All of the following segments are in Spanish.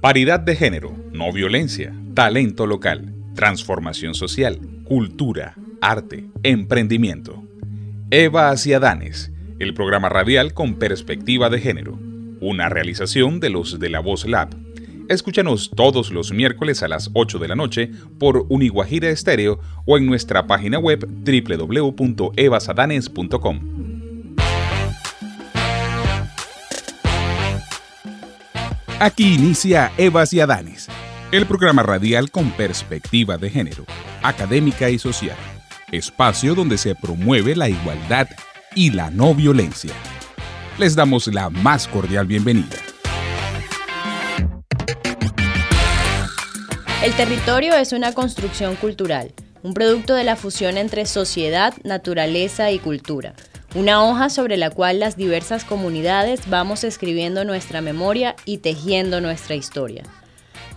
Paridad de género, no violencia, talento local, transformación social, cultura, arte, emprendimiento. Eva hacia Danes, el programa radial con perspectiva de género, una realización de los de la Voz Lab. Escúchanos todos los miércoles a las 8 de la noche por Uniguajira Estéreo o en nuestra página web www.evasadanes.com. Aquí inicia Evas y Adanes, el programa radial con perspectiva de género, académica y social, espacio donde se promueve la igualdad y la no violencia. Les damos la más cordial bienvenida. El territorio es una construcción cultural, un producto de la fusión entre sociedad, naturaleza y cultura una hoja sobre la cual las diversas comunidades vamos escribiendo nuestra memoria y tejiendo nuestra historia.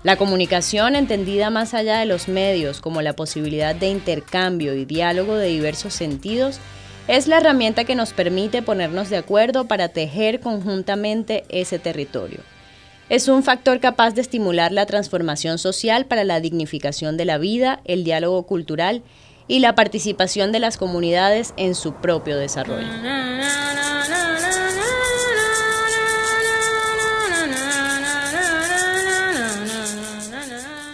La comunicación, entendida más allá de los medios como la posibilidad de intercambio y diálogo de diversos sentidos, es la herramienta que nos permite ponernos de acuerdo para tejer conjuntamente ese territorio. Es un factor capaz de estimular la transformación social para la dignificación de la vida, el diálogo cultural y la participación de las comunidades en su propio desarrollo.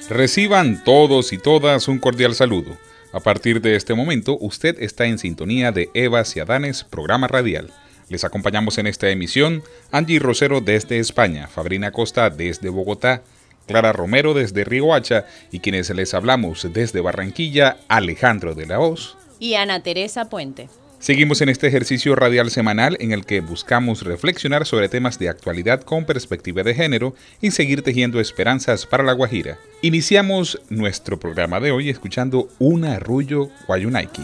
Reciban todos y todas un cordial saludo. A partir de este momento, usted está en sintonía de Eva Ciadanes, programa radial. Les acompañamos en esta emisión Angie Rosero desde España, Fabrina Costa desde Bogotá, Clara Romero desde Riohacha y quienes les hablamos desde Barranquilla, Alejandro de la Hoz y Ana Teresa Puente. Seguimos en este ejercicio radial semanal en el que buscamos reflexionar sobre temas de actualidad con perspectiva de género y seguir tejiendo esperanzas para la Guajira. Iniciamos nuestro programa de hoy escuchando un arrullo guayunaiki.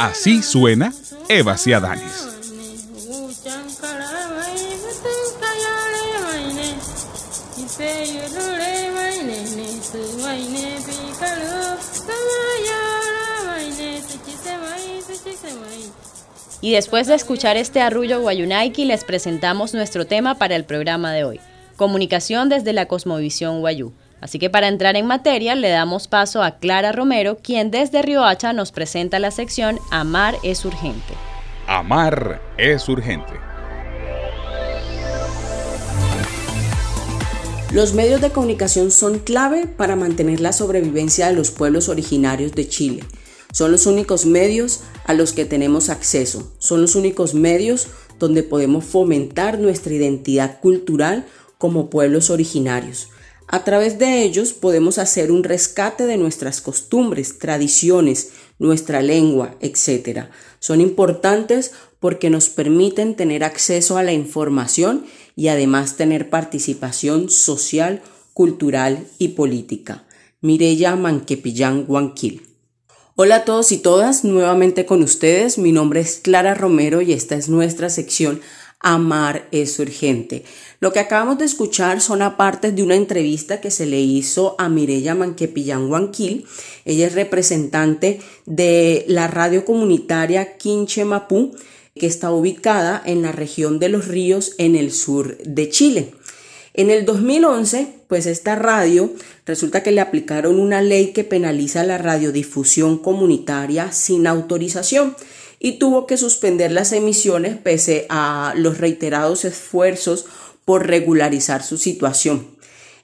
Así suena Eva Ciadanis. Y después de escuchar este arrullo guayunaiki, les presentamos nuestro tema para el programa de hoy, comunicación desde la cosmovisión guayú. Así que para entrar en materia le damos paso a Clara Romero, quien desde Riohacha nos presenta la sección Amar es urgente. Amar es urgente. Los medios de comunicación son clave para mantener la sobrevivencia de los pueblos originarios de Chile. Son los únicos medios a los que tenemos acceso. Son los únicos medios donde podemos fomentar nuestra identidad cultural como pueblos originarios. A través de ellos podemos hacer un rescate de nuestras costumbres, tradiciones, nuestra lengua, etc. Son importantes porque nos permiten tener acceso a la información y además tener participación social, cultural y política. Mireya Manquepillán Guanquil. Hola a todos y todas, nuevamente con ustedes. Mi nombre es Clara Romero y esta es nuestra sección Amar es urgente. Lo que acabamos de escuchar son apartes de una entrevista que se le hizo a Mireya Manquepillán Huanquil. Ella es representante de la radio comunitaria Quinche Mapú, que está ubicada en la región de los ríos en el sur de Chile. En el 2011, pues esta radio resulta que le aplicaron una ley que penaliza la radiodifusión comunitaria sin autorización y tuvo que suspender las emisiones pese a los reiterados esfuerzos por regularizar su situación.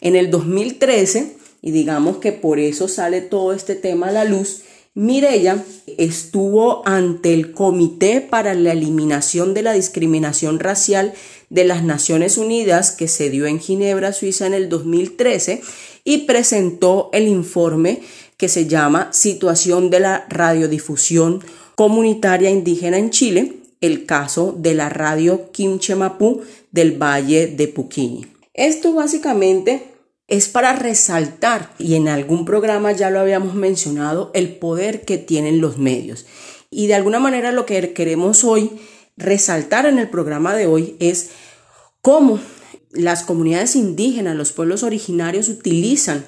En el 2013, y digamos que por eso sale todo este tema a la luz, Mirella estuvo ante el Comité para la Eliminación de la Discriminación Racial de las Naciones Unidas que se dio en Ginebra, Suiza en el 2013 y presentó el informe que se llama Situación de la Radiodifusión comunitaria indígena en Chile, el caso de la radio Quinchemapú del Valle de Puquini. Esto básicamente es para resaltar, y en algún programa ya lo habíamos mencionado, el poder que tienen los medios. Y de alguna manera lo que queremos hoy resaltar en el programa de hoy es cómo las comunidades indígenas, los pueblos originarios utilizan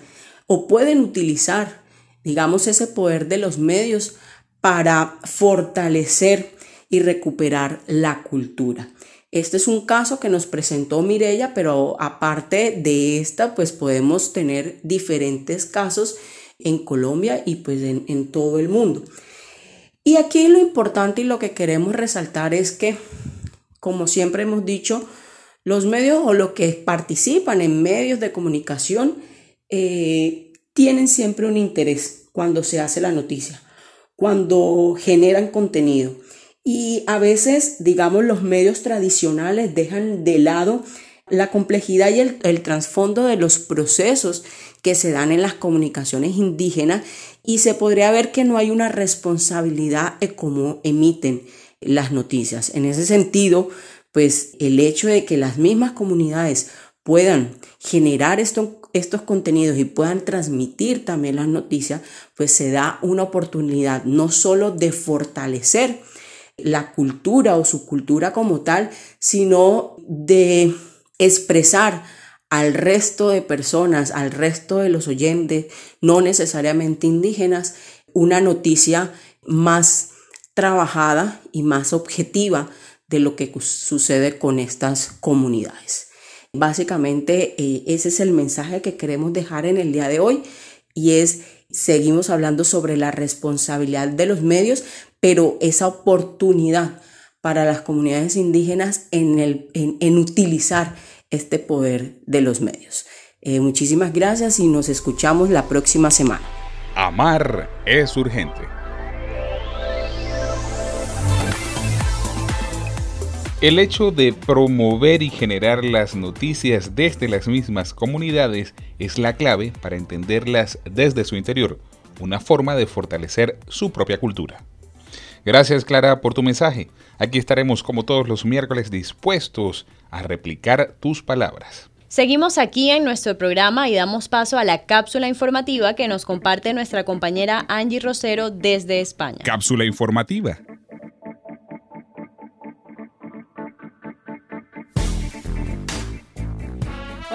o pueden utilizar, digamos, ese poder de los medios para fortalecer y recuperar la cultura. Este es un caso que nos presentó Mirella, pero aparte de esta, pues podemos tener diferentes casos en Colombia y pues en, todo el mundo. Y aquí lo importante y lo que queremos resaltar es que, como siempre hemos dicho, los medios o los que participan en medios de comunicación eh, tienen siempre un interés cuando se hace la noticia, cuando generan contenido. Y a veces, digamos, los medios tradicionales dejan de lado la complejidad y el, trasfondo de los procesos que se dan en las comunicaciones indígenas y se podría ver que no hay una responsabilidad en cómo emiten las noticias. En ese sentido, pues el hecho de que las mismas comunidades puedan generar estos contenidos y puedan transmitir también las noticias, pues se da una oportunidad no solo de fortalecer la cultura o su cultura como tal, sino de expresar al resto de personas, al resto de los oyentes, no necesariamente indígenas, una noticia más trabajada y más objetiva de lo que sucede con estas comunidades. Básicamente eh, ese es el mensaje que queremos dejar en el día de hoy y es, seguimos hablando sobre la responsabilidad de los medios, pero esa oportunidad para las comunidades indígenas en, el, en, utilizar este poder de los medios. Eh, muchísimas gracias y nos escuchamos la próxima semana. Amar es urgente. El hecho de promover y generar las noticias desde las mismas comunidades es la clave para entenderlas desde su interior, una forma de fortalecer su propia cultura. Gracias Clara por tu mensaje. Aquí estaremos como todos los miércoles dispuestos a replicar tus palabras. Seguimos aquí en nuestro programa y damos paso a la cápsula informativa que nos comparte nuestra compañera Angie Rosero desde España. Cápsula informativa.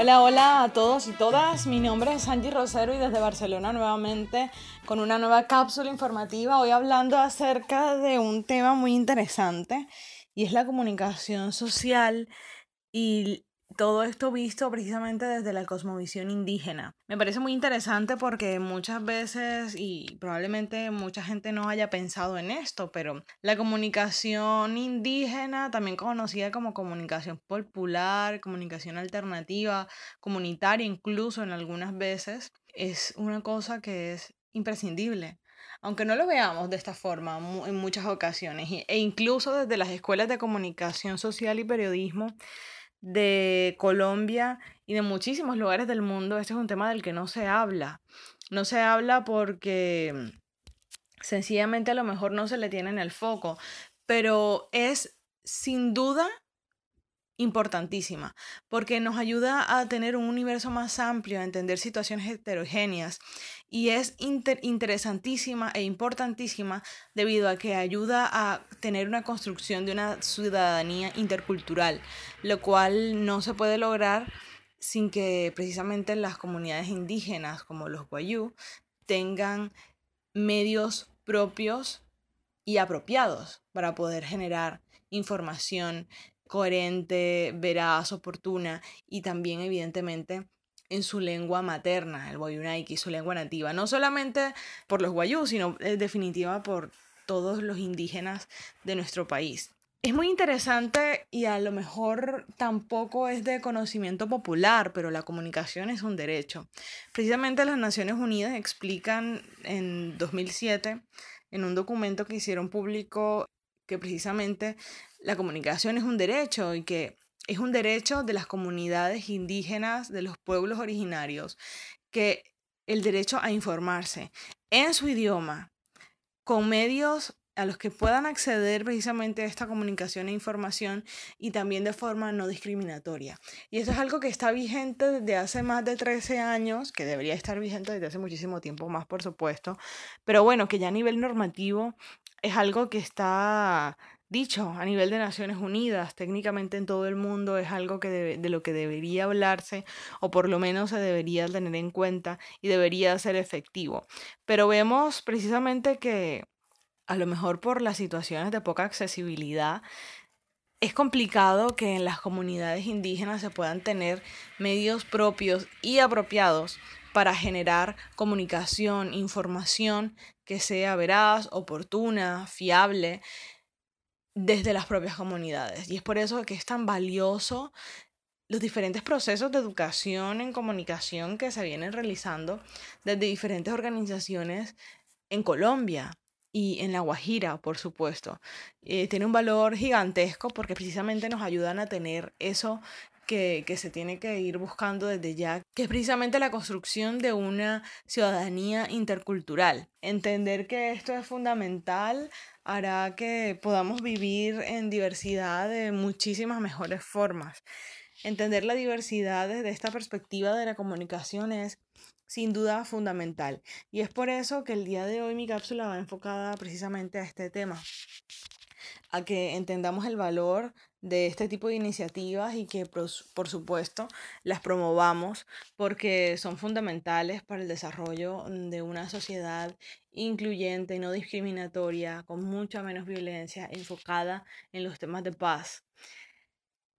Hola, hola a todos y todas. Mi nombre es Angie Rosero y desde Barcelona nuevamente con una nueva cápsula informativa. Hoy hablando acerca de un tema muy interesante y es la comunicación social y todo esto visto precisamente desde la cosmovisión indígena. Me parece muy interesante porque muchas veces, y probablemente mucha gente no haya pensado en esto, pero la comunicación indígena, también conocida como comunicación popular, comunicación alternativa, comunitaria incluso en algunas veces, es una cosa que es imprescindible aunque no lo veamos de esta forma en muchas ocasiones, e incluso desde las escuelas de comunicación social y periodismo, de Colombia y de muchísimos lugares del mundo, este es un tema del que no se habla. No se habla porque mm, sencillamente a lo mejor no se le tiene en el foco, pero es sin duda importantísima, porque nos ayuda a tener un universo más amplio, a entender situaciones heterogéneas y es interesantísima e importantísima debido a que ayuda a tener una construcción de una ciudadanía intercultural, lo cual no se puede lograr sin que precisamente las comunidades indígenas como los guayú tengan medios propios y apropiados para poder generar información coherente, veraz, oportuna y también evidentemente en su lengua materna, el Wayunaiki, su lengua nativa, no solamente por los guayú, sino en definitiva por todos los indígenas de nuestro país. Es muy interesante y a lo mejor tampoco es de conocimiento popular, pero la comunicación es un derecho. Precisamente las Naciones Unidas explican en 2007, en un documento que hicieron público, que precisamente la comunicación es un derecho y que es un derecho de las comunidades indígenas, de los pueblos originarios, que el derecho a informarse en su idioma, con medios a los que puedan acceder precisamente a esta comunicación e información y también de forma no discriminatoria. Y eso es algo que está vigente desde hace más de 13 años, que debería estar vigente desde hace muchísimo tiempo más, por supuesto, pero bueno, que ya a nivel normativo es algo que está dicho a nivel de Naciones Unidas, técnicamente en todo el mundo es algo que de lo que debería hablarse o por lo menos se debería tener en cuenta y debería ser efectivo. Pero vemos precisamente que a lo mejor por las situaciones de poca accesibilidad, es complicado que en las comunidades indígenas se puedan tener medios propios y apropiados para generar comunicación, información que sea veraz, oportuna, fiable desde las propias comunidades. Y es por eso que es tan valioso los diferentes procesos de educación en comunicación que se vienen realizando desde diferentes organizaciones en Colombia y en La Guajira, por supuesto. Eh, tiene un valor gigantesco porque precisamente nos ayudan a tener eso que, se tiene que ir buscando desde ya, que es precisamente la construcción de una ciudadanía intercultural. Entender que esto es fundamental hará que podamos vivir en diversidad de muchísimas mejores formas. Entender la diversidad desde esta perspectiva de la comunicación es sin duda fundamental. Y es por eso que el día de hoy mi cápsula va enfocada precisamente a este tema, a que entendamos el valor de este tipo de iniciativas y que por supuesto las promovamos porque son fundamentales para el desarrollo de una sociedad incluyente, no discriminatoria, con mucha menos violencia, enfocada en los temas de paz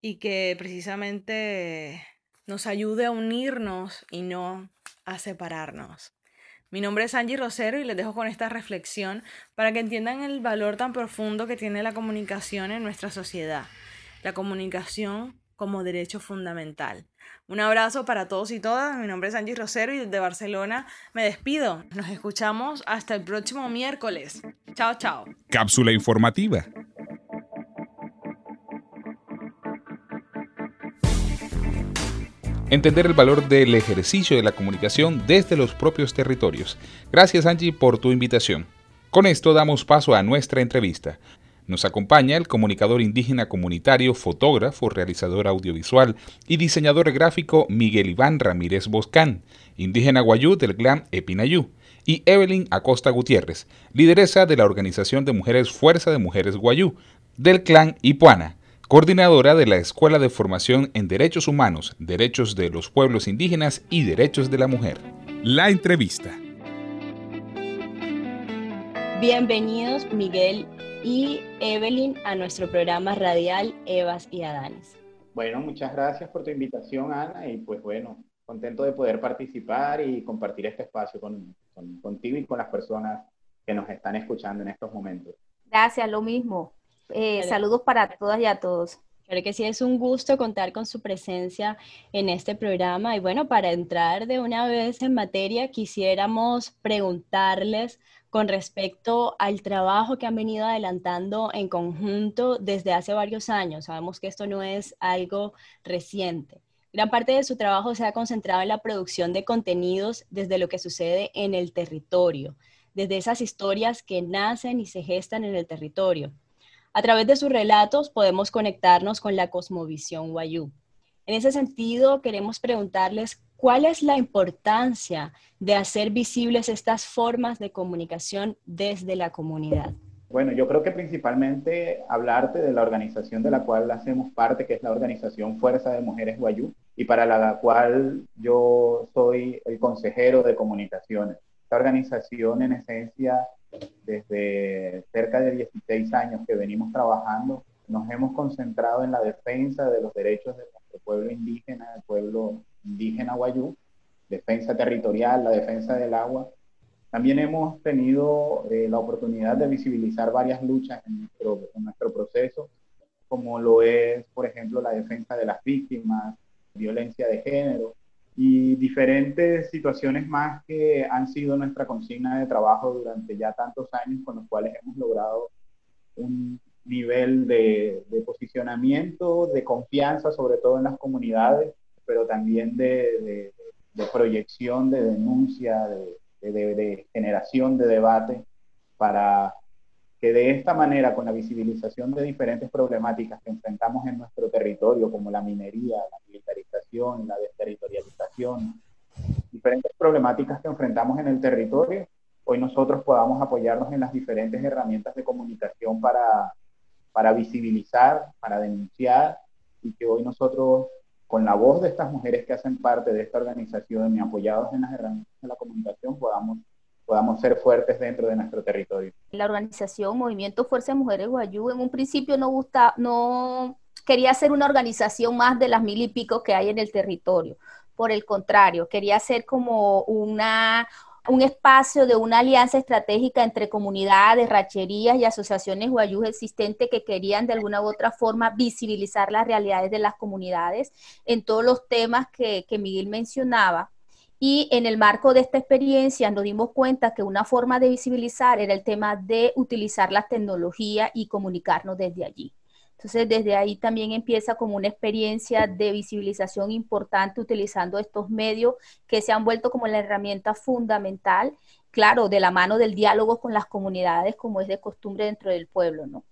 y que precisamente nos ayude a unirnos y no a separarnos. Mi nombre es Angie Rosero y les dejo con esta reflexión para que entiendan el valor tan profundo que tiene la comunicación en nuestra sociedad. La comunicación como derecho fundamental. Un abrazo para todos y todas. Mi nombre es Angie Rosero y desde Barcelona me despido. Nos escuchamos hasta el próximo miércoles. Chao, chao. Cápsula informativa. entender el valor del ejercicio de la comunicación desde los propios territorios. Gracias Angie por tu invitación. Con esto damos paso a nuestra entrevista. Nos acompaña el comunicador indígena comunitario, fotógrafo, realizador audiovisual y diseñador gráfico Miguel Iván Ramírez Boscán, indígena guayú del clan Epinayú, y Evelyn Acosta Gutiérrez, lideresa de la organización de mujeres Fuerza de Mujeres Guayú, del clan Ipuana coordinadora de la Escuela de Formación en Derechos Humanos, Derechos de los Pueblos Indígenas y Derechos de la Mujer. La entrevista. Bienvenidos Miguel y Evelyn a nuestro programa radial Evas y Adanes. Bueno, muchas gracias por tu invitación, Ana, y pues bueno, contento de poder participar y compartir este espacio con, contigo y con las personas que nos están escuchando en estos momentos. Gracias, lo mismo. Eh, saludos para todas y a todos. Creo que sí es un gusto contar con su presencia en este programa. Y bueno, para entrar de una vez en materia, quisiéramos preguntarles con respecto al trabajo que han venido adelantando en conjunto desde hace varios años. Sabemos que esto no es algo reciente. Gran parte de su trabajo se ha concentrado en la producción de contenidos desde lo que sucede en el territorio, desde esas historias que nacen y se gestan en el territorio. A través de sus relatos podemos conectarnos con la cosmovisión Wayuu. En ese sentido, queremos preguntarles cuál es la importancia de hacer visibles estas formas de comunicación desde la comunidad. Bueno, yo creo que principalmente hablarte de la organización de la cual hacemos parte, que es la organización Fuerza de Mujeres Guayú, y para la cual yo soy el consejero de comunicaciones. Esta organización en esencia desde cerca de 16 años que venimos trabajando, nos hemos concentrado en la defensa de los derechos de pueblo indígena, el pueblo indígena guayú, defensa territorial, la defensa del agua. También hemos tenido eh, la oportunidad de visibilizar varias luchas en nuestro, en nuestro proceso, como lo es, por ejemplo, la defensa de las víctimas, violencia de género, y diferentes situaciones más que han sido nuestra consigna de trabajo durante ya tantos años, con los cuales hemos logrado un nivel de, posicionamiento, de confianza, sobre todo en las comunidades, pero también de, de proyección, de denuncia, de, generación de debate para que de esta manera, con la visibilización de diferentes problemáticas que enfrentamos en nuestro territorio, como la minería, la militarización, la desterritorialización, diferentes problemáticas que enfrentamos en el territorio, hoy nosotros podamos apoyarnos en las diferentes herramientas de comunicación para para visibilizar, para denunciar y que hoy nosotros con la voz de estas mujeres que hacen parte de esta organización y apoyados en las herramientas de la comunicación podamos podamos ser fuertes dentro de nuestro territorio. La organización Movimiento Fuerza de Mujeres Guayú en un principio no gusta, no quería ser una organización más de las mil y pico que hay en el territorio. Por el contrario, quería ser como una un espacio de una alianza estratégica entre comunidades, racherías y asociaciones guayús existentes que querían de alguna u otra forma visibilizar las realidades de las comunidades en todos los temas que, que Miguel mencionaba. Y en el marco de esta experiencia nos dimos cuenta que una forma de visibilizar era el tema de utilizar la tecnología y comunicarnos desde allí. Entonces, desde ahí también empieza como una experiencia de visibilización importante utilizando estos medios que se han vuelto como la herramienta fundamental, claro, de la mano del diálogo con las comunidades, como es de costumbre dentro del pueblo, ¿no?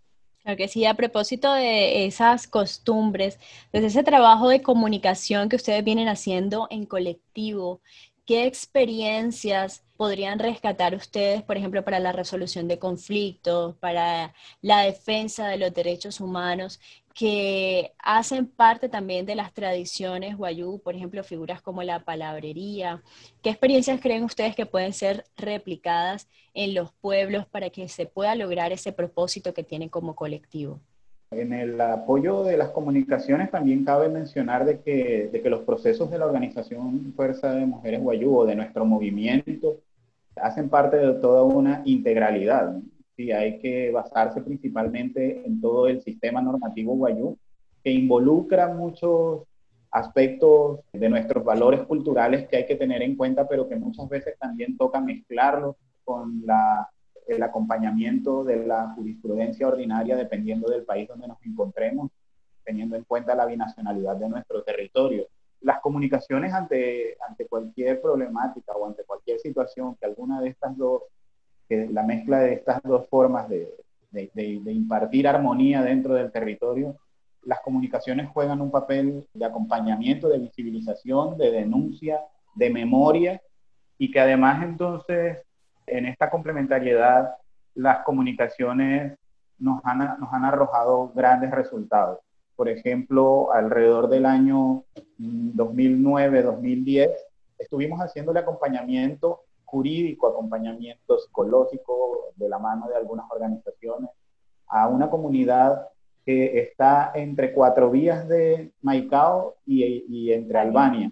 Claro que sí, a propósito de esas costumbres, desde ese trabajo de comunicación que ustedes vienen haciendo en colectivo, ¿qué experiencias podrían rescatar ustedes, por ejemplo, para la resolución de conflictos, para la defensa de los derechos humanos, que hacen parte también de las tradiciones guayú, por ejemplo, figuras como la palabrería? ¿Qué experiencias creen ustedes que pueden ser replicadas en los pueblos para que se pueda lograr ese propósito que tienen como colectivo? En el apoyo de las comunicaciones también cabe mencionar de que, de que los procesos de la organización Fuerza de Mujeres Guayú o de nuestro movimiento hacen parte de toda una integralidad. Sí, hay que basarse principalmente en todo el sistema normativo guayú, que involucra muchos aspectos de nuestros valores culturales que hay que tener en cuenta, pero que muchas veces también toca mezclarlos con la, el acompañamiento de la jurisprudencia ordinaria dependiendo del país donde nos encontremos, teniendo en cuenta la binacionalidad de nuestro territorio. Las comunicaciones ante, ante cualquier problemática o ante cualquier situación que alguna de estas dos, que la mezcla de estas dos formas de, impartir armonía dentro del territorio, las comunicaciones juegan un papel de acompañamiento, de visibilización, de denuncia, de memoria y que además entonces en esta complementariedad las comunicaciones nos han, nos han arrojado grandes resultados por ejemplo, alrededor del año 2009-2010, estuvimos haciendo el acompañamiento jurídico, acompañamiento psicológico de la mano de algunas organizaciones a una comunidad que está entre cuatro vías de Maicao y, entre Albania.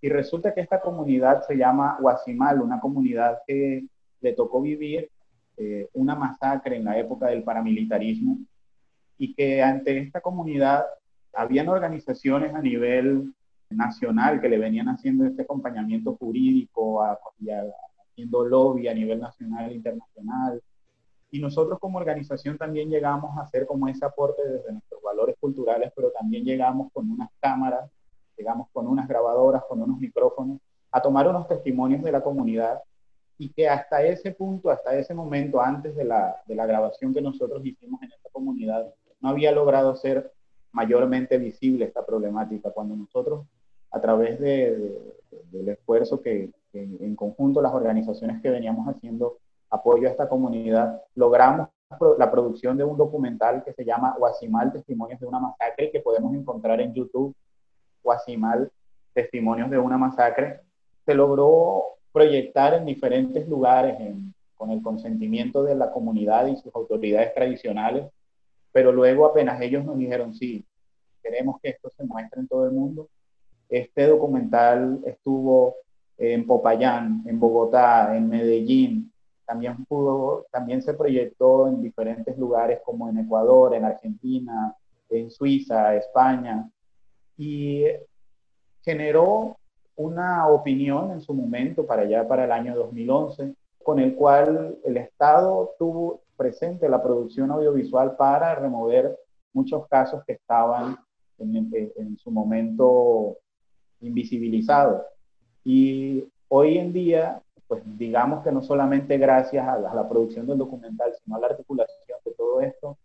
Y resulta que esta comunidad se llama Guasimal, una comunidad que le tocó vivir eh, una masacre en la época del paramilitarismo y que ante esta comunidad habían organizaciones a nivel nacional que le venían haciendo este acompañamiento jurídico y haciendo lobby a nivel nacional e internacional. Y nosotros como organización también llegamos a hacer como ese aporte desde nuestros valores culturales, pero también llegamos con unas cámaras, llegamos con unas grabadoras, con unos micrófonos, a tomar unos testimonios de la comunidad y que hasta ese punto, hasta ese momento, antes de la, de la grabación que nosotros hicimos en esta comunidad, no había logrado ser mayormente visible esta problemática. Cuando nosotros, a través de, del esfuerzo que, en conjunto las organizaciones que veníamos haciendo apoyo a esta comunidad, logramos la producción de un documental que se llama Guasimal, Testimonios de una Masacre, que podemos encontrar en YouTube, Guasimal, Testimonios de una Masacre. Se logró proyectar en diferentes lugares con el consentimiento de la comunidad y sus autoridades tradicionales pero luego apenas ellos nos dijeron, sí, queremos que esto se muestre en todo el mundo. Este documental estuvo en Popayán, en Bogotá, en Medellín, también pudo, también se proyectó en diferentes lugares como en Ecuador, en Argentina, en Suiza, España, y generó una opinión en su momento para allá, para el año 2011, con el cual el Estado tuvo, presente la producción audiovisual para remover muchos casos que estaban en, su momento invisibilizados. Y hoy en día, pues digamos que no solamente gracias a la, a la, producción del documental, sino a la articulación de todo esto,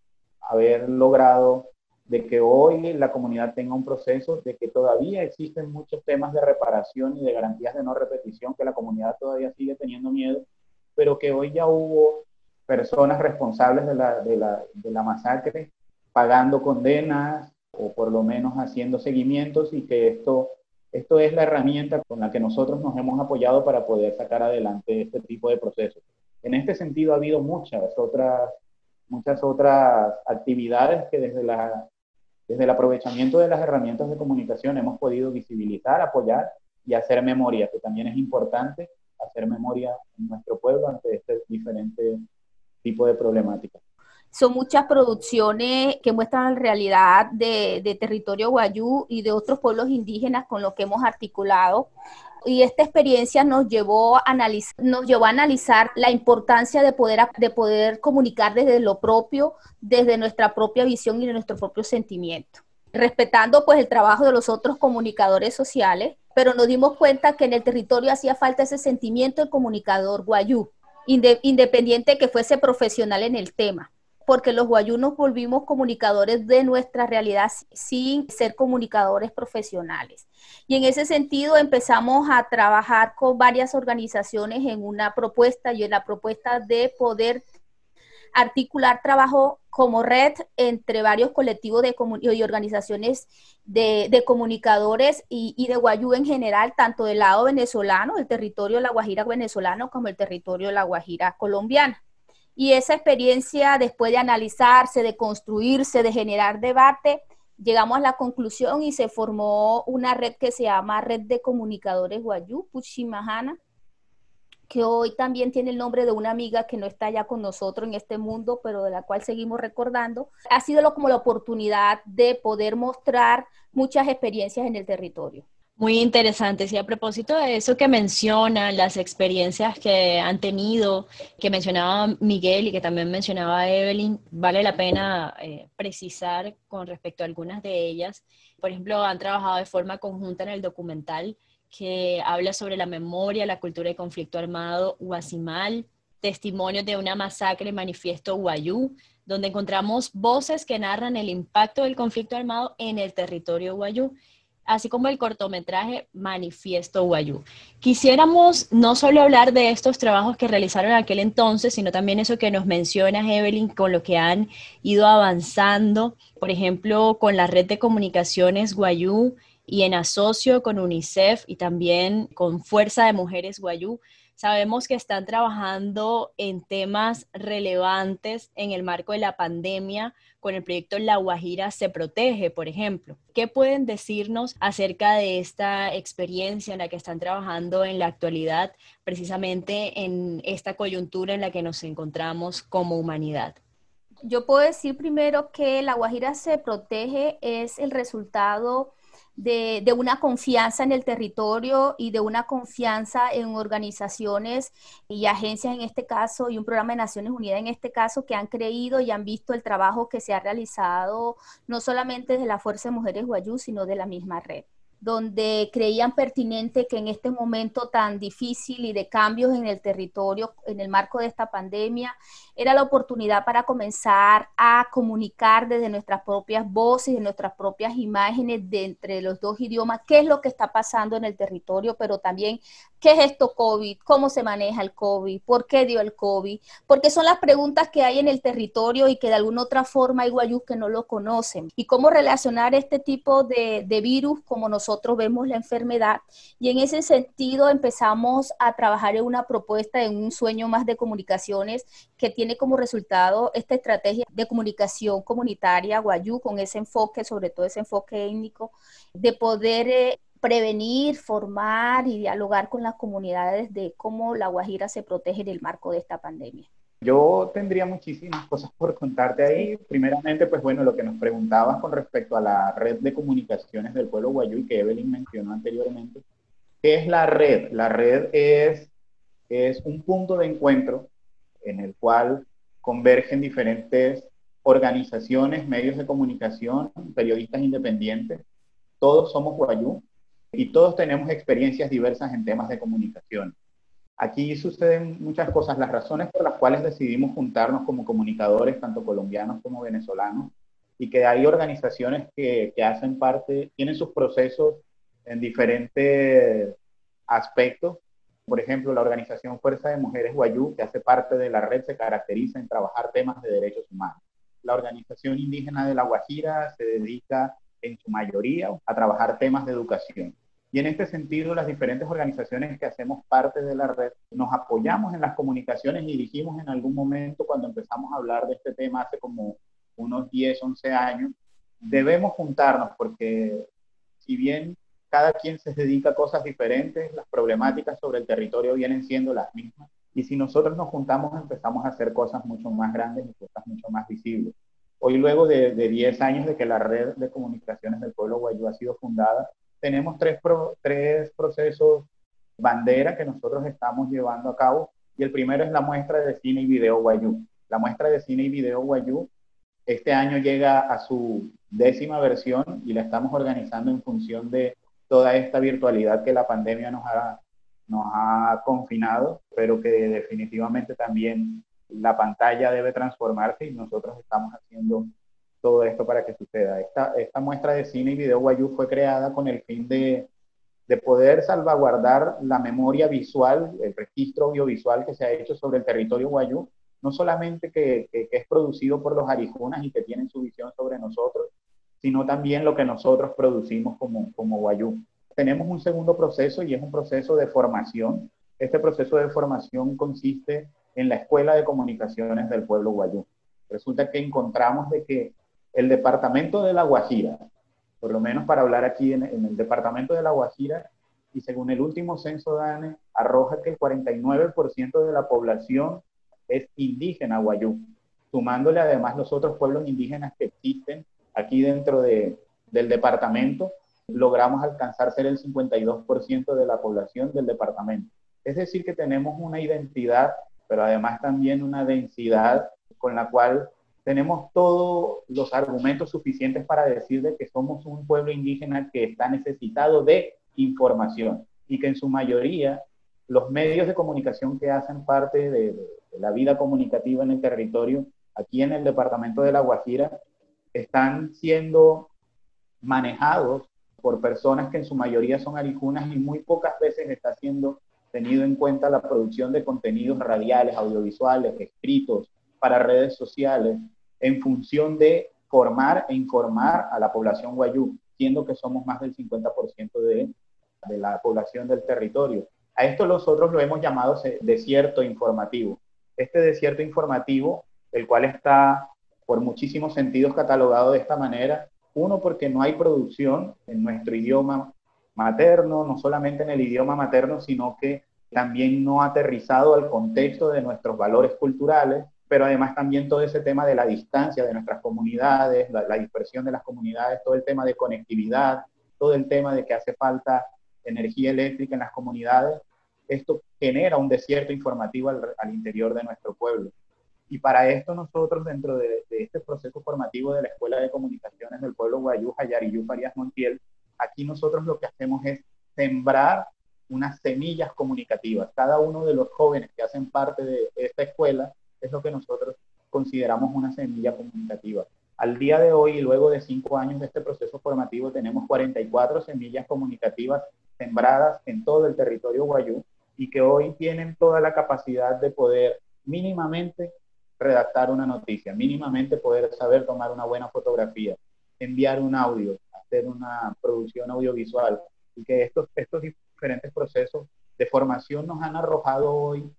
haber logrado de que hoy la comunidad tenga un proceso, de que todavía existen muchos temas de reparación y de garantías de no repetición, que la comunidad todavía sigue teniendo miedo, pero que hoy ya hubo personas responsables de la, de la, de la masacre pagando condenas o por lo menos haciendo seguimientos y que esto, esto es la herramienta con la que nosotros nos hemos apoyado para poder sacar adelante este tipo de procesos. En este sentido ha habido muchas otras, muchas otras actividades que desde, la, desde el aprovechamiento de las herramientas de comunicación hemos podido visibilizar, apoyar y hacer memoria, que también es importante hacer memoria en nuestro pueblo ante este diferente tipo de problemáticas. Son muchas producciones que muestran la realidad de, territorio guayú y de otros pueblos indígenas con los que hemos articulado y esta experiencia nos llevó a analizar, nos llevó a analizar la importancia de poder, de poder comunicar desde lo propio, desde nuestra propia visión y de nuestro propio sentimiento, respetando pues el trabajo de los otros comunicadores sociales, pero nos dimos cuenta que en el territorio hacía falta ese sentimiento del comunicador guayú, independiente que fuese profesional en el tema porque los guayunos volvimos comunicadores de nuestra realidad sin ser comunicadores profesionales. Y en ese sentido empezamos a trabajar con varias organizaciones en una propuesta y en la propuesta de poder articular trabajo como red entre varios colectivos de y organizaciones de, comunicadores y, y, de Guayú en general, tanto del lado venezolano, el territorio de la Guajira venezolano, como el territorio de la Guajira colombiana. Y esa experiencia, después de analizarse, de construirse, de generar debate, llegamos a la conclusión y se formó una red que se llama Red de Comunicadores Guayú, Puchimahana, que hoy también tiene el nombre de una amiga que no está ya con nosotros en este mundo, pero de la cual seguimos recordando. Ha sido como la oportunidad de poder mostrar muchas experiencias en el territorio. Muy interesante. Sí, a propósito de eso que mencionan, las experiencias que han tenido, que mencionaba Miguel y que también mencionaba Evelyn, vale la pena eh, precisar con respecto a algunas de ellas. Por ejemplo, han trabajado de forma conjunta en el documental que habla sobre la memoria, la cultura de conflicto armado Guasimal, testimonios de una masacre manifiesto Guayú, donde encontramos voces que narran el impacto del conflicto armado en el territorio Guayú así como el cortometraje Manifiesto Guayú. Quisiéramos no solo hablar de estos trabajos que realizaron aquel entonces, sino también eso que nos mencionas, Evelyn, con lo que han ido avanzando, por ejemplo, con la red de comunicaciones Guayú y en asocio con UNICEF y también con Fuerza de Mujeres Guayú. Sabemos que están trabajando en temas relevantes en el marco de la pandemia con el proyecto La Guajira se protege, por ejemplo. ¿Qué pueden decirnos acerca de esta experiencia en la que están trabajando en la actualidad, precisamente en esta coyuntura en la que nos encontramos como humanidad? Yo puedo decir primero que La Guajira se protege es el resultado de, una confianza en el territorio y de una confianza en organizaciones y agencias en este caso y un programa de Naciones Unidas en este caso que han creído y han visto el trabajo que se ha realizado no solamente de la Fuerza de Mujeres Guayú, sino de la misma red donde creían pertinente que en este momento tan difícil y de cambios en el territorio, en el marco de esta pandemia, era la oportunidad para comenzar a comunicar desde nuestras propias voces, de nuestras propias imágenes, de entre los dos idiomas, qué es lo que está pasando en el territorio, pero también qué es esto COVID, cómo se maneja el COVID, por qué dio el COVID, porque son las preguntas que hay en el territorio y que de alguna otra forma hay guayús que no lo conocen, y cómo relacionar este tipo de, virus como nosotros vemos la enfermedad. Y en ese sentido empezamos a trabajar en una propuesta, en un sueño más de comunicaciones que tiene tiene como resultado esta estrategia de comunicación comunitaria Guayú con ese enfoque, sobre todo ese enfoque étnico, de poder eh, prevenir, formar y dialogar con las comunidades de cómo la Guajira se protege en el marco de esta pandemia. Yo tendría muchísimas cosas por contarte ahí. Primeramente, pues bueno, lo que nos preguntabas con respecto a la red de comunicaciones del pueblo guayú que Evelyn mencionó anteriormente. ¿Qué es la red? La red es, es un punto de encuentro en el cual convergen diferentes organizaciones, medios de comunicación, periodistas independientes. Todos somos guayú y todos tenemos experiencias diversas en temas de comunicación. Aquí suceden muchas cosas. Las razones por las cuales decidimos juntarnos como comunicadores, tanto colombianos como venezolanos, y que hay organizaciones que, que hacen parte, tienen sus procesos en diferentes aspectos por ejemplo, la organización Fuerza de Mujeres Guayú, que hace parte de la red, se caracteriza en trabajar temas de derechos humanos. la organización indígena de La Guajira se dedica en su mayoría a trabajar temas de educación. Y en este sentido, las diferentes organizaciones que hacemos parte de la red nos apoyamos en las comunicaciones y dijimos en algún momento cuando empezamos a hablar de este tema hace como unos 10, 11 años, debemos juntarnos porque si bien cada quien se dedica a cosas diferentes, las problemáticas sobre el territorio vienen siendo las mismas. Y si nosotros nos juntamos, empezamos a hacer cosas mucho más grandes y cosas mucho más visibles. Hoy, luego de, de 10 años de que la red de comunicaciones del pueblo guayú ha sido fundada, tenemos tres, tres procesos bandera que nosotros estamos llevando a cabo. Y el primero es la muestra de cine y video guayú. La muestra de cine y video guayú este año llega a su décima versión y la estamos organizando en función de toda esta virtualidad que la pandemia nos ha, nos ha confinado, pero que definitivamente también la pantalla debe transformarse y nosotros estamos haciendo todo esto para que suceda. Esta, esta muestra de cine y video Guayú fue creada con el fin de, de poder salvaguardar la memoria visual, el registro audiovisual que se ha hecho sobre el territorio Guayú, no solamente que, que, es producido por los arijunas y que tienen su visión sobre nosotros, sino también lo que nosotros producimos como, como Guayú. Tenemos un segundo proceso y es un proceso de formación. Este proceso de formación consiste en la Escuela de Comunicaciones del Pueblo Guayú. Resulta que encontramos de que el departamento de La Guajira, por lo menos para hablar aquí en, el departamento de La Guajira, y según el último censo DANE, arroja que el 49% de la población es indígena guayú, sumándole además los otros pueblos indígenas que existen aquí dentro de, del departamento, logramos alcanzar ser el 52% de la población del departamento. Es decir, que tenemos una identidad, pero además también una densidad con la cual tenemos todos los argumentos suficientes para decir de que somos un pueblo indígena que está necesitado de información y que en su mayoría los medios de comunicación que hacen parte de, la vida comunicativa en el territorio, aquí en el departamento de La Guajira, están siendo manejados por personas que en su mayoría son arijunas y muy pocas veces está siendo tenido en cuenta la producción de contenidos radiales, audiovisuales, escritos para redes sociales, en función de formar e informar a la población guayú, siendo que somos más del 50% de, de la población del territorio. A esto nosotros lo hemos llamado desierto informativo. Este desierto informativo, el cual está por muchísimos sentidos catalogado de esta manera, uno porque no hay producción en nuestro idioma materno, no solamente en el idioma materno, sino que también no aterrizado al contexto de nuestros valores culturales, pero además también todo ese tema de la distancia de nuestras comunidades, la, dispersión de las comunidades, todo el tema de conectividad, todo el tema de que hace falta energía eléctrica en las comunidades, esto genera un desierto informativo al, interior de nuestro pueblo. Y para esto nosotros dentro de, este proceso formativo de la Escuela de Comunicaciones del pueblo Guayú, Yariyú, Farías Montiel, aquí nosotros lo que hacemos es sembrar unas semillas comunicativas. Cada uno de los jóvenes que hacen parte de esta escuela es lo que nosotros consideramos una semilla comunicativa. Al día de hoy, luego de cinco años de este proceso formativo, tenemos 44 semillas comunicativas sembradas en todo el territorio guayú y que hoy tienen toda la capacidad de poder mínimamente redactar una noticia, mínimamente poder saber tomar una buena fotografía, enviar un audio, hacer una producción audiovisual y que estos, estos diferentes procesos de formación nos han arrojado hoy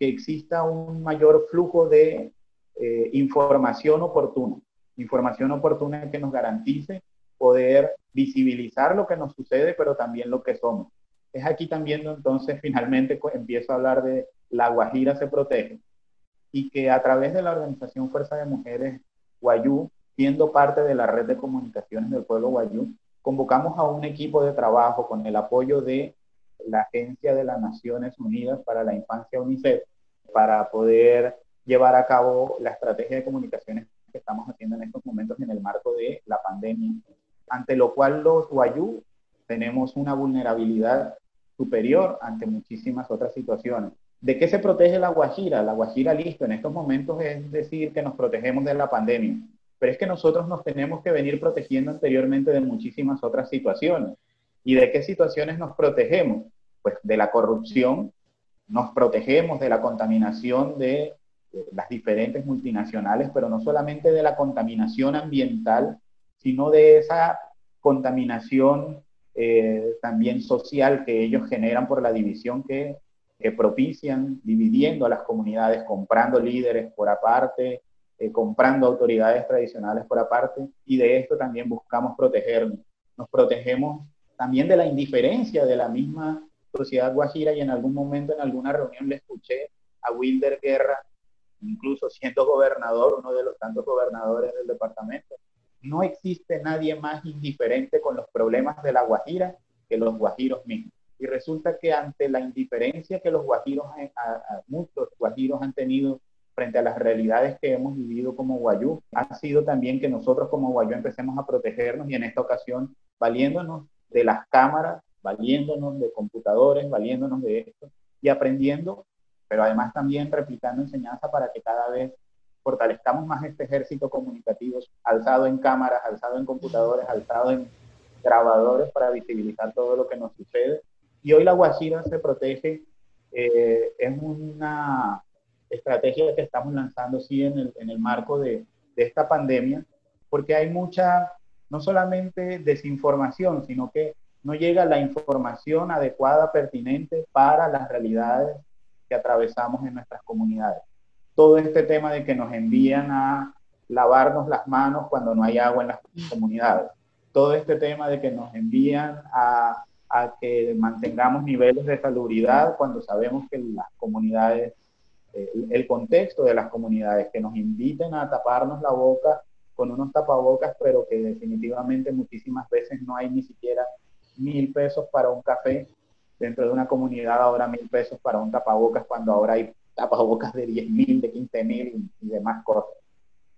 que exista un mayor flujo de eh, información oportuna, información oportuna que nos garantice poder visibilizar lo que nos sucede, pero también lo que somos. Es aquí también entonces finalmente empiezo a hablar de La Guajira se protege y que a través de la organización Fuerza de Mujeres Guayú, siendo parte de la red de comunicaciones del pueblo Guayú, convocamos a un equipo de trabajo con el apoyo de la Agencia de las Naciones Unidas para la Infancia UNICEF para poder llevar a cabo la estrategia de comunicaciones que estamos haciendo en estos momentos en el marco de la pandemia, ante lo cual los guayú tenemos una vulnerabilidad superior ante muchísimas otras situaciones. ¿De qué se protege la Guajira? La Guajira, listo, en estos momentos es decir que nos protegemos de la pandemia, pero es que nosotros nos tenemos que venir protegiendo anteriormente de muchísimas otras situaciones. ¿Y de qué situaciones nos protegemos? Pues de la corrupción, nos protegemos de la contaminación de las diferentes multinacionales, pero no solamente de la contaminación ambiental, sino de esa contaminación eh, también social que ellos generan por la división que, propician, dividiendo a las comunidades, comprando líderes por aparte, eh, comprando autoridades tradicionales por aparte, y de esto también buscamos protegernos. Nos protegemos también de la indiferencia de la misma sociedad guajira y en algún momento en alguna reunión le escuché a Wilder Guerra, incluso siendo gobernador, uno de los tantos gobernadores del departamento, no existe nadie más indiferente con los problemas de la Guajira que los guajiros mismos. Y resulta que ante la indiferencia que los guajiros, muchos guajiros han tenido frente a las realidades que hemos vivido como guayú, ha sido también que nosotros como guayú empecemos a protegernos y en esta ocasión valiéndonos de las cámaras, valiéndonos de computadores, valiéndonos de esto y aprendiendo, pero además también replicando enseñanza para que cada vez fortalezcamos más este ejército comunicativo alzado en cámaras, alzado en computadores, alzado en grabadores para visibilizar todo lo que nos sucede. Y hoy la Guajira se protege, eh, es una estrategia que estamos lanzando sí en el, en el marco de, de esta pandemia, porque hay mucha, no solamente desinformación, sino que no llega la información adecuada, pertinente para las realidades que atravesamos en nuestras comunidades. Todo este tema de que nos envían a lavarnos las manos cuando no hay agua en las comunidades, todo este tema de que nos envían a, que mantengamos niveles de salubridad cuando sabemos que las comunidades, el contexto de las comunidades, que nos inviten a taparnos la boca con unos tapabocas, pero que definitivamente muchísimas veces no hay ni siquiera mil pesos para un café dentro de una comunidad, ahora mil pesos para un tapabocas cuando ahora hay tapabocas de 10.000, de 15.000 y demás cosas.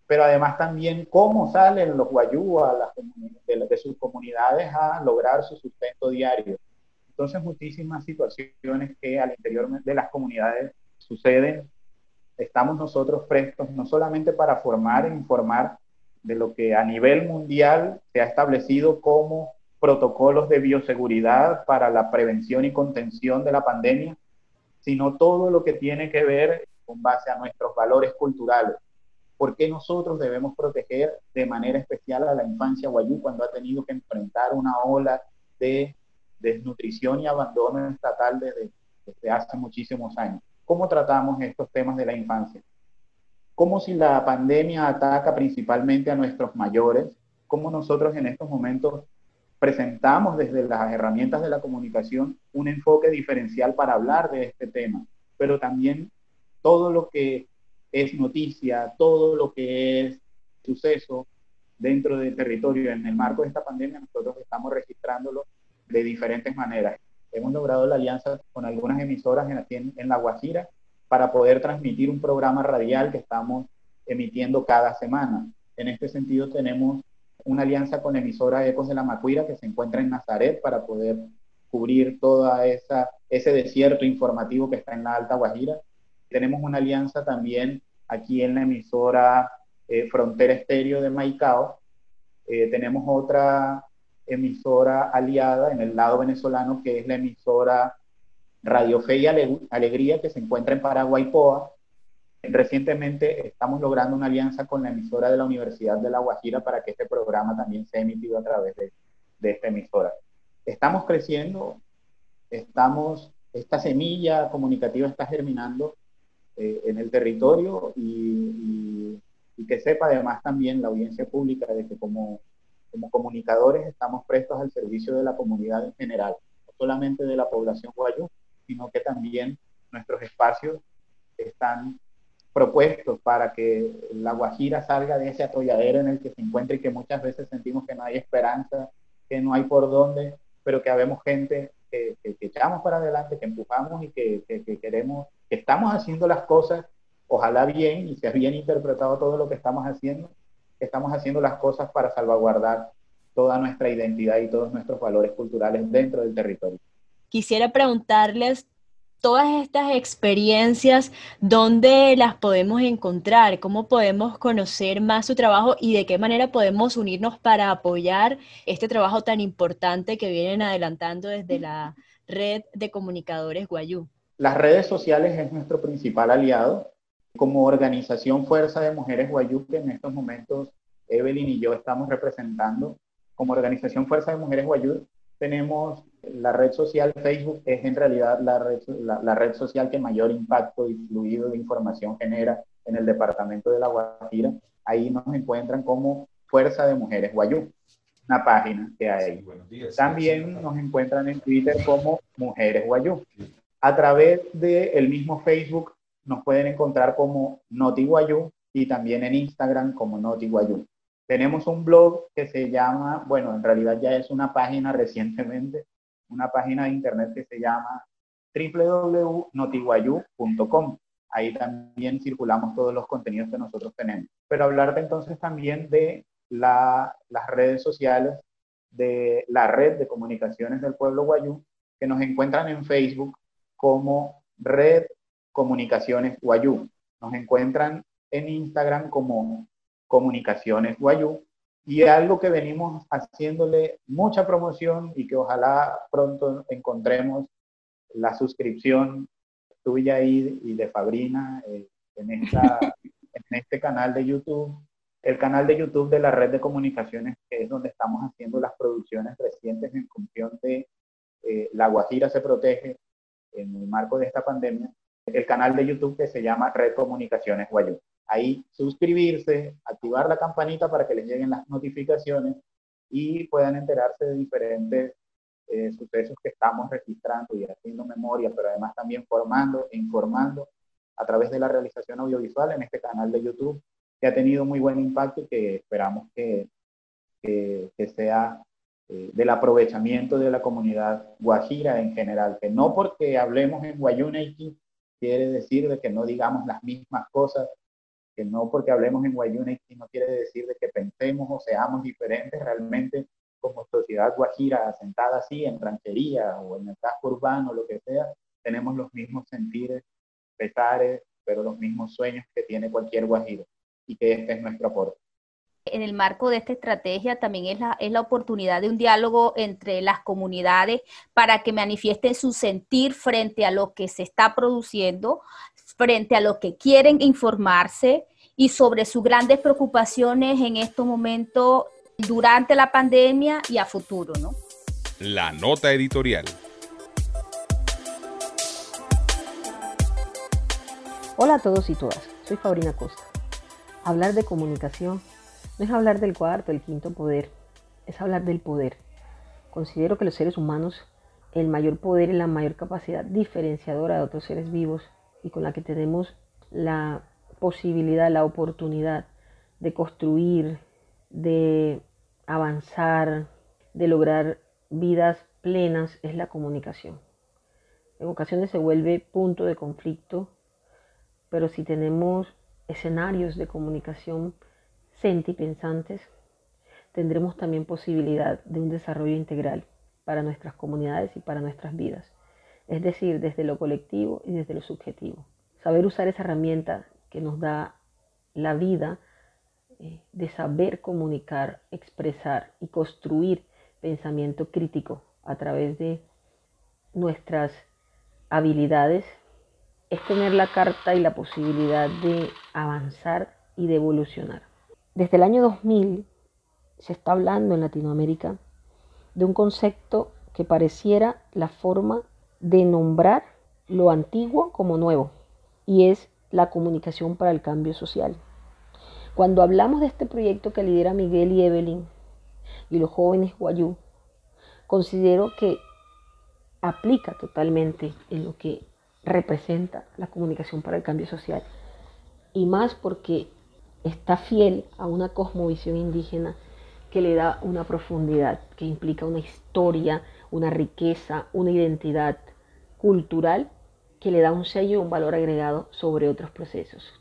Pero además también cómo salen los guayú a las de, de sus comunidades a lograr su sustento diario. Entonces, muchísimas situaciones que al interior de las comunidades suceden. Estamos nosotros prestos no solamente para formar e informar de lo que a nivel mundial se ha establecido como protocolos de bioseguridad para la prevención y contención de la pandemia, sino todo lo que tiene que ver con base a nuestros valores culturales. ¿Por qué nosotros debemos proteger de manera especial a la infancia guayú cuando ha tenido que enfrentar una ola de desnutrición y abandono estatal desde, desde hace muchísimos años? ¿Cómo tratamos estos temas de la infancia? Como si la pandemia ataca principalmente a nuestros mayores, cómo nosotros en estos momentos presentamos desde las herramientas de la comunicación un enfoque diferencial para hablar de este tema, pero también todo lo que es noticia, todo lo que es suceso dentro del territorio en el marco de esta pandemia, nosotros estamos registrándolo de diferentes maneras. Hemos logrado la alianza con algunas emisoras en, en La Guajira para poder transmitir un programa radial que estamos emitiendo cada semana. En este sentido tenemos una alianza con emisora Ecos de la Macuira que se encuentra en Nazaret para poder cubrir esa ese desierto informativo que está en la Alta Guajira. Tenemos una alianza también aquí en la emisora eh, Frontera Estéreo de Maicao. Eh, tenemos otra emisora aliada en el lado venezolano que es la emisora Radio Fe y Alegría que se encuentra en Paraguaypoa Recientemente estamos logrando una alianza con la emisora de la Universidad de La Guajira para que este programa también sea emitido a través de, esta emisora. Estamos creciendo, estamos, esta semilla comunicativa está germinando eh, en el territorio y, que sepa además también la audiencia pública de que como, como comunicadores estamos prestos al servicio de la comunidad en general, no solamente de la población guayú, sino que también nuestros espacios están propuestos para que la Guajira salga de ese atolladero en el que se encuentra y que muchas veces sentimos que no hay esperanza, que no hay por dónde, pero que habemos gente que, echamos para adelante, que empujamos y que, que, queremos, que estamos haciendo las cosas, ojalá bien y sea bien interpretado todo lo que estamos haciendo, que estamos haciendo las cosas para salvaguardar toda nuestra identidad y todos nuestros valores culturales dentro del territorio. Quisiera preguntarles todas estas experiencias, ¿dónde las podemos encontrar? ¿Cómo podemos conocer más su trabajo y de qué manera podemos unirnos para apoyar este trabajo tan importante que vienen adelantando desde la red de comunicadores Guayú? Las redes sociales es nuestro principal aliado. Como organización Fuerza de Mujeres Guayú, que en estos momentos Evelyn y yo estamos representando, como organización Fuerza de Mujeres Guayú, tenemos la red social Facebook, es en realidad la red, la, red social que mayor impacto y fluido de información genera en el departamento de La Guajira. Ahí nos encuentran como Fuerza de Mujeres Guayú, una página que hay. También nos encuentran en Twitter como Mujeres Guayú. A través del mismo Facebook nos pueden encontrar como Noti Guayú y también en Instagram como Noti Guayú. Tenemos un blog que se llama, bueno, en realidad ya es una página recientemente, una página de internet que se llama www.notiguayú.com. Ahí también circulamos todos los contenidos que nosotros tenemos. Pero hablarte entonces también de las redes sociales, de la red de comunicaciones del pueblo guayú, que nos encuentran en Facebook como Red Comunicaciones Guayú. Nos encuentran en Instagram como Comunicaciones Guayú. Y algo que venimos haciéndole mucha promoción y que ojalá pronto encontremos la suscripción tuya y, y de Fabrina eh, en, esta, en este canal de YouTube. El canal de YouTube de la red de comunicaciones, que es donde estamos haciendo las producciones recientes en función de eh, La Guajira se protege en el marco de esta pandemia. El canal de YouTube que se llama Red Comunicaciones Guayú ahí suscribirse, activar la campanita para que les lleguen las notificaciones y puedan enterarse de diferentes eh, sucesos que estamos registrando y haciendo memoria, pero además también formando e informando a través de la realización audiovisual en este canal de YouTube, que ha tenido muy buen impacto y que esperamos que, que, sea eh, del aprovechamiento de la comunidad guajira en general, que no porque hablemos en Guayuneiki quiere decir de que no digamos las mismas cosas que no porque hablemos en Guayunequi no quiere decir de que pensemos o seamos diferentes realmente como sociedad guajira asentada así en ranchería o en el casco urbano, lo que sea, tenemos los mismos sentires, pesares, pero los mismos sueños que tiene cualquier guajiro y que este es nuestro aporte. En el marco de esta estrategia también es la, es la oportunidad de un diálogo entre las comunidades para que manifiesten su sentir frente a lo que se está produciendo, frente a lo que quieren informarse y sobre sus grandes preocupaciones en este momento durante la pandemia y a futuro, ¿no? La nota editorial. Hola a todos y todas, soy Fabrina Costa. Hablar de comunicación no es hablar del cuarto, el quinto poder, es hablar del poder. Considero que los seres humanos, el mayor poder y la mayor capacidad diferenciadora de otros seres vivos y con la que tenemos la posibilidad, la oportunidad de construir, de avanzar, de lograr vidas plenas es la comunicación. En ocasiones se vuelve punto de conflicto, pero si tenemos escenarios de comunicación sentipensantes, tendremos también posibilidad de un desarrollo integral para nuestras comunidades y para nuestras vidas es decir, desde lo colectivo y desde lo subjetivo. Saber usar esa herramienta que nos da la vida eh, de saber comunicar, expresar y construir pensamiento crítico a través de nuestras habilidades es tener la carta y la posibilidad de avanzar y de evolucionar. Desde el año 2000 se está hablando en Latinoamérica de un concepto que pareciera la forma de nombrar lo antiguo como nuevo y es la comunicación para el cambio social. Cuando hablamos de este proyecto que lidera Miguel y Evelyn y los jóvenes Guayú, considero que aplica totalmente en lo que representa la comunicación para el cambio social y más porque está fiel a una cosmovisión indígena que le da una profundidad, que implica una historia, una riqueza, una identidad cultural que le da un sello y un valor agregado sobre otros procesos.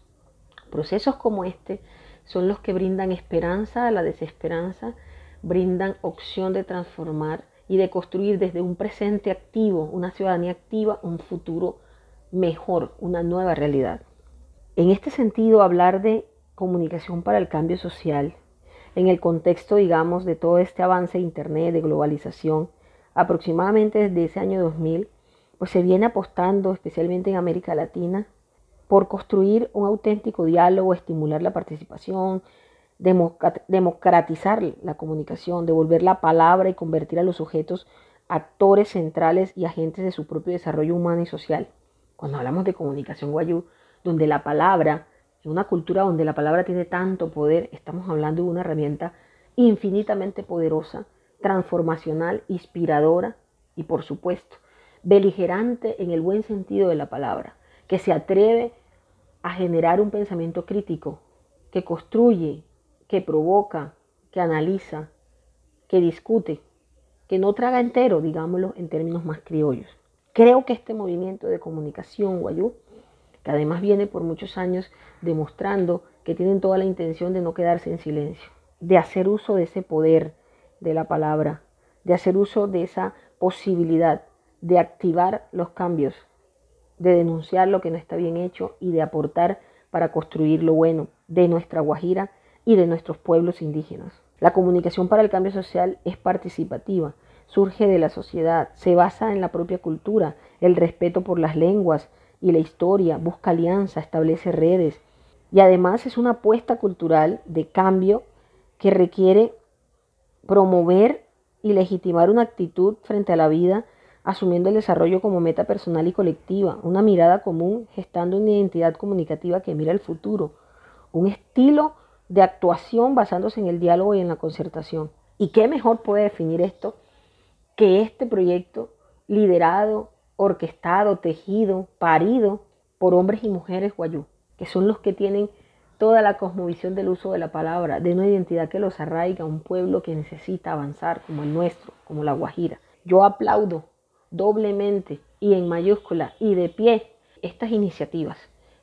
Procesos como este son los que brindan esperanza a la desesperanza, brindan opción de transformar y de construir desde un presente activo, una ciudadanía activa, un futuro mejor, una nueva realidad. En este sentido, hablar de comunicación para el cambio social, en el contexto, digamos, de todo este avance de Internet, de globalización, aproximadamente desde ese año 2000, pues se viene apostando, especialmente en América Latina, por construir un auténtico diálogo, estimular la participación, democratizar la comunicación, devolver la palabra y convertir a los sujetos actores centrales y agentes de su propio desarrollo humano y social. Cuando hablamos de comunicación guayú, donde la palabra, en una cultura donde la palabra tiene tanto poder, estamos hablando de una herramienta infinitamente poderosa, transformacional, inspiradora y por supuesto, beligerante en el buen sentido de la palabra, que se atreve a generar un pensamiento crítico, que construye, que provoca, que analiza, que discute, que no traga entero, digámoslo en términos más criollos. Creo que este movimiento de comunicación guayú, que además viene por muchos años demostrando que tienen toda la intención de no quedarse en silencio, de hacer uso de ese poder de la palabra, de hacer uso de esa posibilidad de activar los cambios, de denunciar lo que no está bien hecho y de aportar para construir lo bueno de nuestra Guajira y de nuestros pueblos indígenas. La comunicación para el cambio social es participativa, surge de la sociedad, se basa en la propia cultura, el respeto por las lenguas y la historia, busca alianza, establece redes y además es una apuesta cultural de cambio que requiere promover y legitimar una actitud frente a la vida, asumiendo el desarrollo como meta personal y colectiva, una mirada común, gestando una identidad comunicativa que mira el futuro, un estilo de actuación basándose en el diálogo y en la concertación. ¿Y qué mejor puede definir esto que este proyecto liderado, orquestado, tejido, parido por hombres y mujeres guayú, que son los que tienen toda la cosmovisión del uso de la palabra, de una identidad que los arraiga un pueblo que necesita avanzar, como el nuestro, como la Guajira. Yo aplaudo doblemente y en mayúscula y de pie estas iniciativas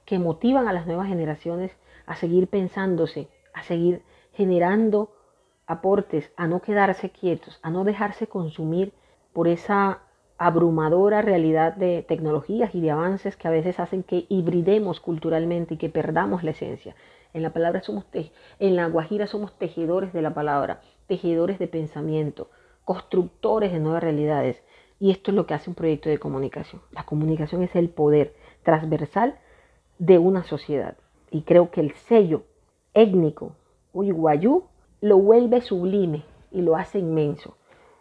que motivan a las nuevas generaciones a seguir pensándose, a seguir generando aportes, a no quedarse quietos, a no dejarse consumir por esa abrumadora realidad de tecnologías y de avances que a veces hacen que hibridemos culturalmente y que perdamos la esencia. En la palabra somos en la Guajira somos tejedores de la palabra, tejedores de pensamiento, constructores de nuevas realidades. Y esto es lo que hace un proyecto de comunicación. La comunicación es el poder transversal de una sociedad. Y creo que el sello étnico uiguayú lo vuelve sublime y lo hace inmenso.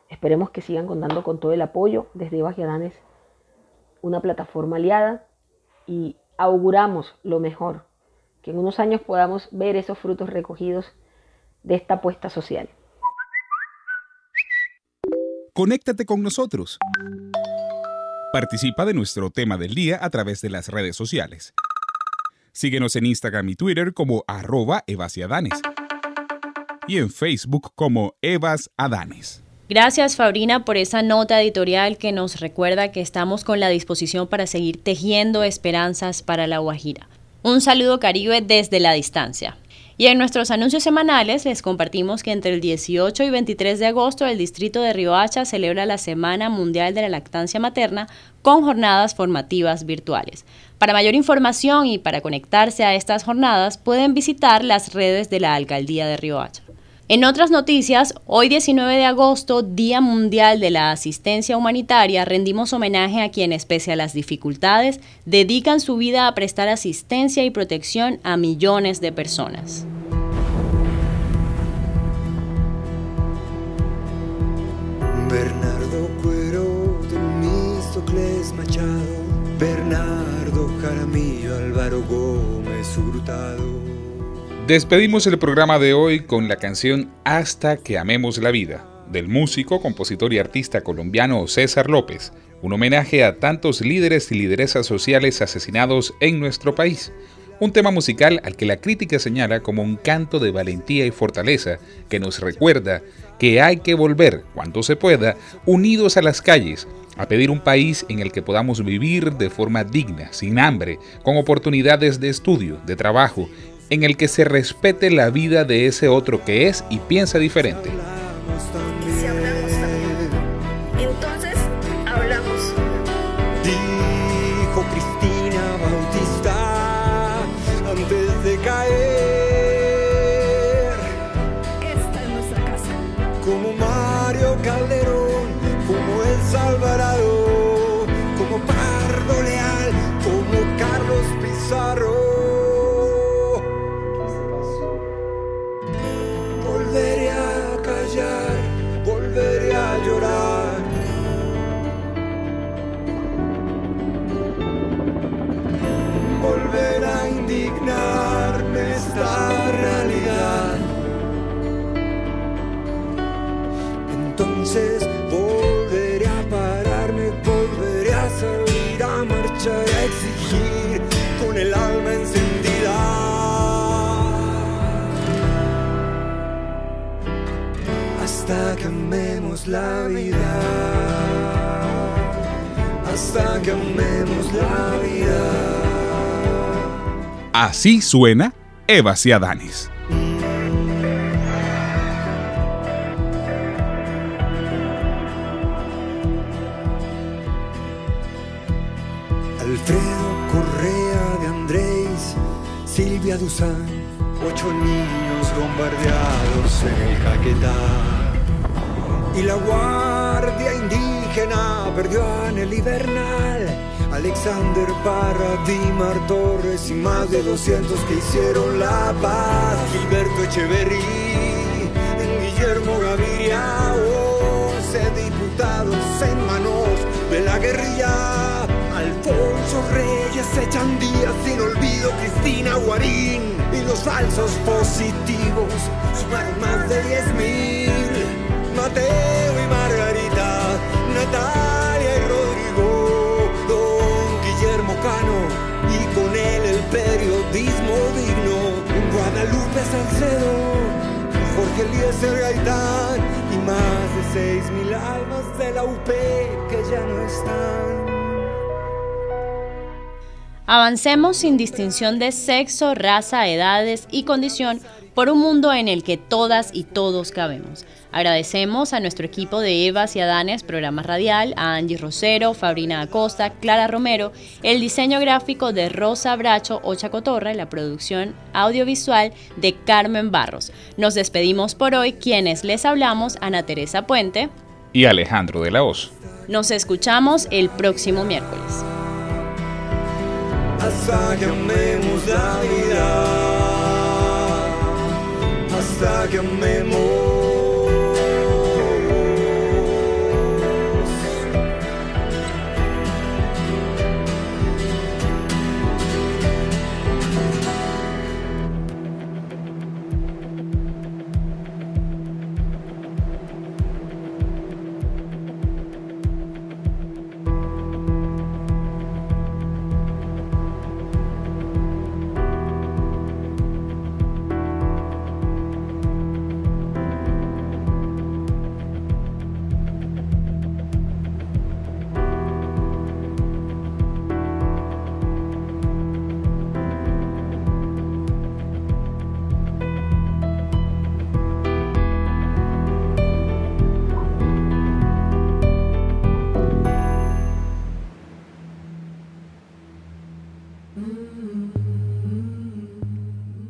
Esperemos que sigan contando con todo el apoyo desde Evas una plataforma aliada y auguramos lo mejor, que en unos años podamos ver esos frutos recogidos de esta apuesta social. Conéctate con nosotros. Participa de nuestro tema del día a través de las redes sociales. Síguenos en Instagram y Twitter como arroba evasiadanes y en Facebook como Evas Adanes. Gracias Fabrina por esa nota editorial que nos recuerda que estamos con la disposición para seguir tejiendo esperanzas para la Guajira. Un saludo caribe desde la distancia. Y en nuestros anuncios semanales les compartimos que entre el 18 y 23 de agosto el distrito de Riohacha celebra la Semana Mundial de la Lactancia Materna con jornadas formativas virtuales. Para mayor información y para conectarse a estas jornadas pueden visitar las redes de la Alcaldía de Riohacha. En otras noticias, hoy 19 de agosto, Día Mundial de la Asistencia Humanitaria, rendimos homenaje a quienes, pese a las dificultades, dedican su vida a prestar asistencia y protección a millones de personas. Bernardo Cuero, Machado, Bernardo Jaramillo, Álvaro Gómez Hurtado. Despedimos el programa de hoy con la canción Hasta que amemos la vida, del músico, compositor y artista colombiano César López, un homenaje a tantos líderes y lideresas sociales asesinados en nuestro país. Un tema musical al que la crítica señala como un canto de valentía y fortaleza que nos recuerda que hay que volver, cuando se pueda, unidos a las calles, a pedir un país en el que podamos vivir de forma digna, sin hambre, con oportunidades de estudio, de trabajo en el que se respete la vida de ese otro que es y piensa diferente. La vida. Hasta que amemos la vida. Así suena Eva Ciadanes. Alfredo Correa de Andrés, Silvia Duzán, ocho niños bombardeados en el Caquetá. Y la guardia indígena perdió a Nelly Bernal, Alexander Parra, Dimar Torres y más de 200 que hicieron la paz. Gilberto Echeverry, Guillermo Gaviria, 11 diputados en manos de la guerrilla. Alfonso Reyes echan días sin olvido Cristina Guarín y los falsos positivos sumaron más de 10 mil. Mateo y Margarita, Natalia y Rodrigo, Don Guillermo Cano y con él el periodismo digno. Guadalupe Salcedo, Jorge Eliezer Gaitán y más de 6 mil almas de la UP que ya no están. Avancemos sin distinción de sexo, raza, edades y condición por un mundo en el que todas y todos cabemos. Agradecemos a nuestro equipo de Evas y Adanes, programa radial, a Angie Rosero, Fabrina Acosta, Clara Romero, el diseño gráfico de Rosa Bracho Ocha Cotorra y la producción audiovisual de Carmen Barros. Nos despedimos por hoy, quienes les hablamos, Ana Teresa Puente y Alejandro de la Hoz. Nos escuchamos el próximo miércoles. hasta que amemos la vida, hasta que amemos.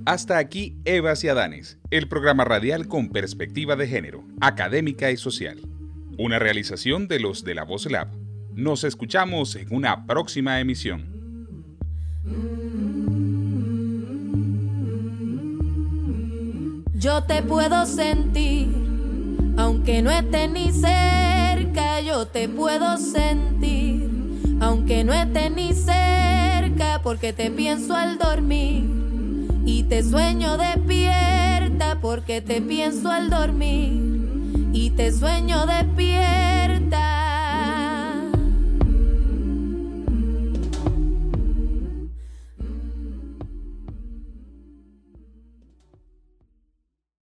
Hasta aquí Evas y Adanes, el programa radial con perspectiva de género, académica y social. Una realización de los de la Voz Lab. Nos escuchamos en una próxima emisión. Yo te puedo sentir, aunque no estés ni cerca, yo te puedo sentir, aunque no estés ni cerca, porque te pienso al dormir y te sueño despierta, porque te pienso al dormir y te sueño despierta